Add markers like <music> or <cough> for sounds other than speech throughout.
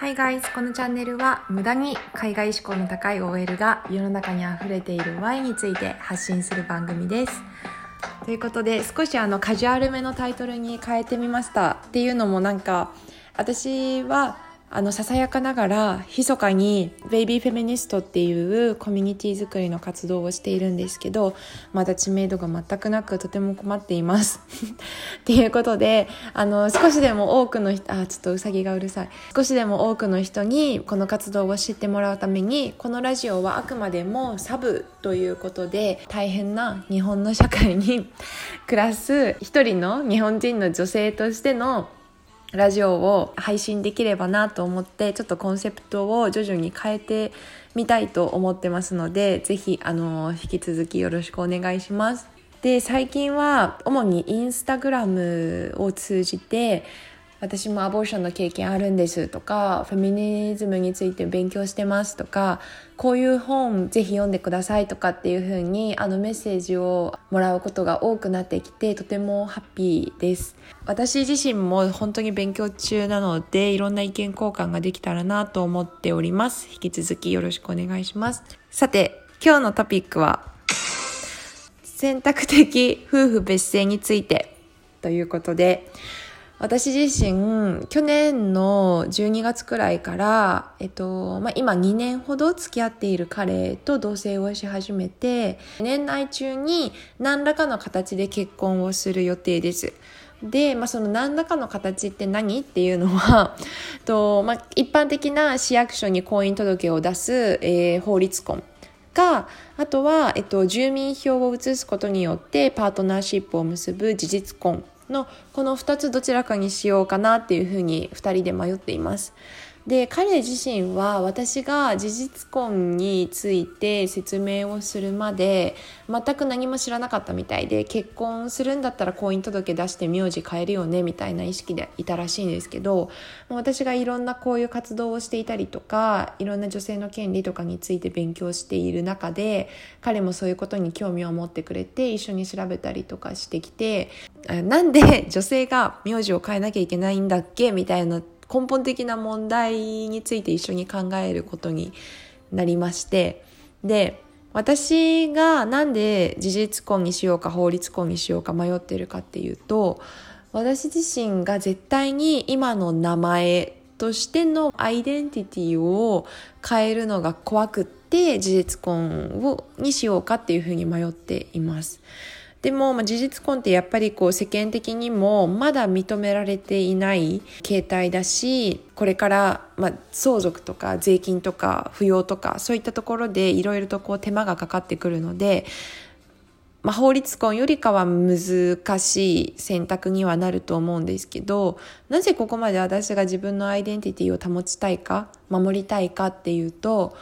Hi guys! このチャンネルは無駄に海外志向の高い OL が世の中に溢れている Y について発信する番組です。ということで少しあのカジュアルめのタイトルに変えてみました。っていうのもなんか私はあのささやかながら密かにベイビーフェミニストっていうコミュニティ作りの活動をしているんですけどまだ知名度が全くなくとても困っています。<laughs> っていうことであの少しでも多くの人あちょっとうさぎがうるさい。少しでも多くの人にこの活動を知ってもらうためにこのラジオはあくまでもサブということで大変な日本の社会に <laughs> 暮らす一人の日本人の女性としてのラジオを配信できればなと思ってちょっとコンセプトを徐々に変えてみたいと思ってますのでぜひあの引き続きよろしくお願いします。で最近は主にインスタグラムを通じて私もアボーションの経験あるんですとかフェミニズムについて勉強してますとかこういう本ぜひ読んでくださいとかっていう風にあのメッセージをもらうことが多くなってきてとてもハッピーです。私自身も本当に勉強中なのでいろんな意見交換ができたらなと思っております。引き続きよろしくお願いします。さて今日のトピックは選択的夫婦別姓についてということで私自身去年の12月くらいから、えっとまあ、今2年ほど付き合っている彼と同棲をし始めて年内中に何らかの形で結婚をする予定です。で、まあ、その何らかの形って何っていうのは <laughs> と、まあ、一般的な市役所に婚姻届を出す、えー、法律婚かあとは、えっと、住民票を移すことによってパートナーシップを結ぶ事実婚のこの2つどちらかにしようかなっていうふうに2人で迷っています。で彼自身は私が事実婚について説明をするまで全く何も知らなかったみたいで結婚するんだったら婚姻届出して名字変えるよねみたいな意識でいたらしいんですけど私がいろんなこういう活動をしていたりとかいろんな女性の権利とかについて勉強している中で彼もそういうことに興味を持ってくれて一緒に調べたりとかしてきてなんで女性が名字を変えなきゃいけないんだっけみたいな根本的な問題について一緒に考えることになりましてで私がなんで事実婚にしようか法律婚にしようか迷ってるかっていうと私自身が絶対に今の名前としてのアイデンティティを変えるのが怖くって事実婚をにしようかっていうふうに迷っています。でも、まあ、事実婚ってやっぱりこう世間的にもまだ認められていない形態だしこれから、まあ、相続とか税金とか扶養とかそういったところでいろいろとこう手間がかかってくるので、まあ、法律婚よりかは難しい選択にはなると思うんですけどなぜここまで私が自分のアイデンティティを保ちたいか守りたいかっていうと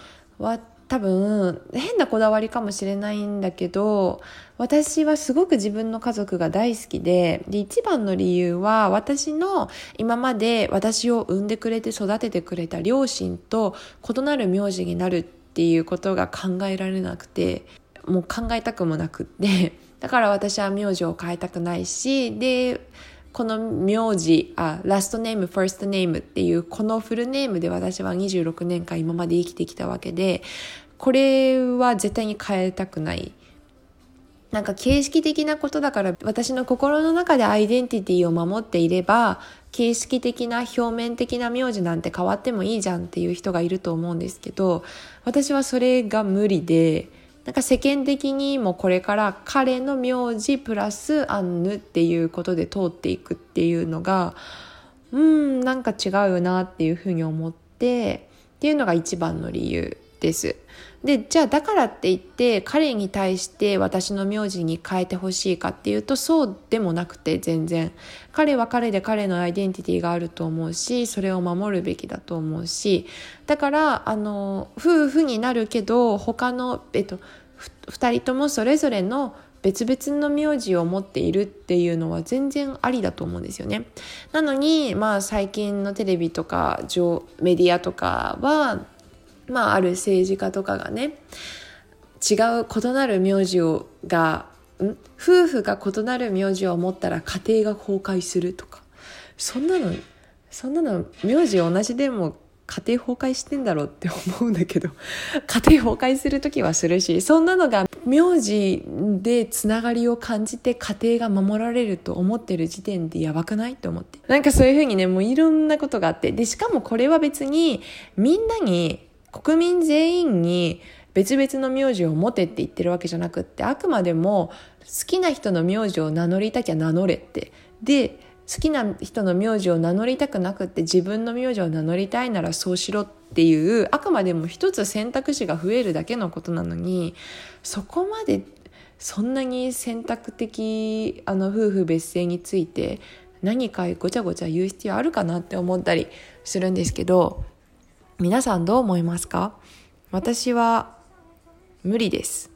多分変なこだわりかもしれないんだけど私はすごく自分の家族が大好きでで一番の理由は私の今まで私を産んでくれて育ててくれた両親と異なる名字になるっていうことが考えられなくてもう考えたくもなくって。だから私は名字を変えたくないしでこの名字あラストネームファーストネームっていうこのフルネームで私は26年間今まで生きてきたわけでこれは絶対に変えたくない。なんか形式的なことだから私の心の中でアイデンティティを守っていれば形式的な表面的な名字なんて変わってもいいじゃんっていう人がいると思うんですけど私はそれが無理でなんか世間的にもこれから彼の名字プラスアンヌっていうことで通っていくっていうのがうんなんか違うなっていうふうに思ってっていうのが一番の理由です。でじゃあだからって言って彼に対して私の名字に変えてほしいかっていうとそうでもなくて全然彼は彼で彼のアイデンティティがあると思うしそれを守るべきだと思うしだからあの夫婦になるけど他の、えっと、2人ともそれぞれの別々の名字を持っているっていうのは全然ありだと思うんですよね。なのにまあ最近のテレビとかメディアとかはまあ、ある政治家とかがね違う異なる名字をがん？夫婦が異なる名字を持ったら家庭が崩壊するとかそんなのそんなの名字同じでも家庭崩壊してんだろうって思うんだけど <laughs> 家庭崩壊する時はするしそんなのが名字でつながりを感じて家庭が守られると思ってる時点でやばくないと思って。なんかそういうふうにねもういろんなことがあって。でしかもこれは別にみんなに国民全員に別々の名字を持てって言ってるわけじゃなくってあくまでも好きな人の名字を名乗りたきゃ名乗れって。で好きな人の名字を名乗りたくなくって自分の名字を名乗りたいならそうしろっていうあくまでも一つ選択肢が増えるだけのことなのにそこまでそんなに選択的あの夫婦別姓について何かごちゃごちゃ言う必要あるかなって思ったりするんですけど皆さんどう思いますか？私は無理です。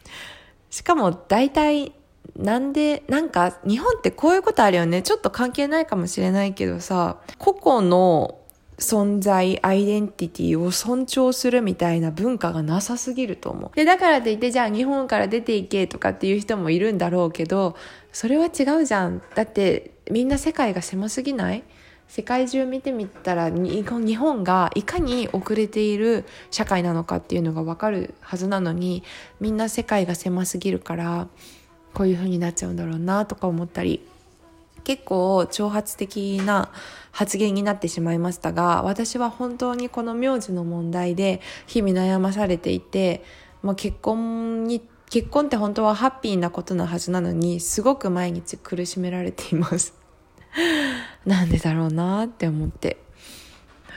<laughs> しかも大体なんで、なんか日本ってこういうことあるよね。ちょっと関係ないかもしれないけどさ、個々の存在、アイデンティティを尊重するみたいな文化がなさすぎると思う。で、だからといってじゃあ日本から出ていけとかっていう人もいるんだろうけど、それは違うじゃん。だってみんな世界が狭すぎない？世界中見てみたら日本がいかに遅れている社会なのかっていうのがわかるはずなのにみんな世界が狭すぎるからこういう風になっちゃうんだろうなとか思ったり結構挑発的な発言になってしまいましたが私は本当にこの名字の問題で日々悩まされていて、まあ、結婚に結婚って本当はハッピーなことなはずなのにすごく毎日苦しめられています。<laughs> なんでだろうなって思って。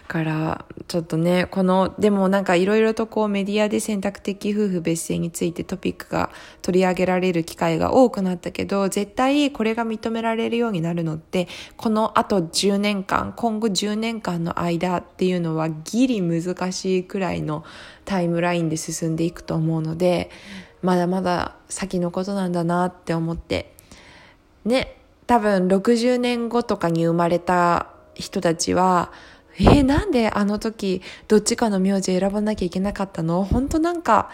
からちょっとねこのでもなんかいろいろとこうメディアで選択的夫婦別姓についてトピックが取り上げられる機会が多くなったけど絶対これが認められるようになるのってこのあと10年間今後10年間の間っていうのはギリ難しいくらいのタイムラインで進んでいくと思うのでまだまだ先のことなんだなって思って。ね多分60年後とかに生まれた人たちはえー、なんであの時どっちかの名字選ばなきゃいけなかったの？本当なんか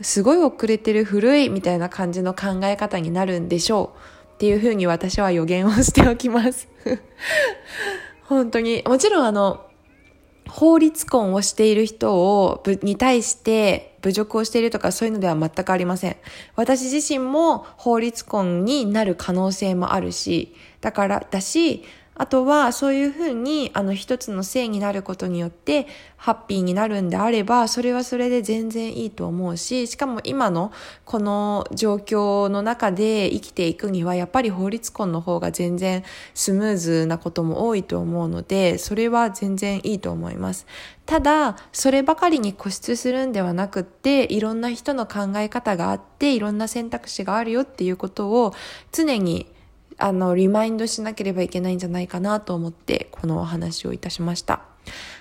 すごい遅れてる古いみたいな感じの考え方になるんでしょう。っていうふうに私は予言をしておきます。<laughs> 本当に。もちろんあの法律婚をしている人をに対して侮辱をしているとかそういうのでは全くありません。私自身も法律婚になる可能性もあるし、だからだし、あとはそういうふうにあの一つの性になることによってハッピーになるんであればそれはそれで全然いいと思うししかも今のこの状況の中で生きていくにはやっぱり法律婚の方が全然スムーズなことも多いと思うのでそれは全然いいと思います。ただそればかりに固執するんではなくっていろんな人の考え方があっていろんな選択肢があるよっていうことを常にあの、リマインドしなければいけないんじゃないかなと思って、このお話をいたしました。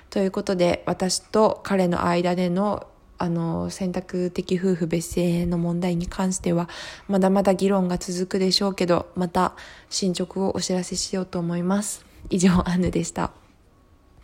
ということで、私と彼の間でのあの、選択的夫婦別姓の問題に関しては、まだまだ議論が続くでしょうけど、また進捗をお知らせしようと思います。以上、アヌでした。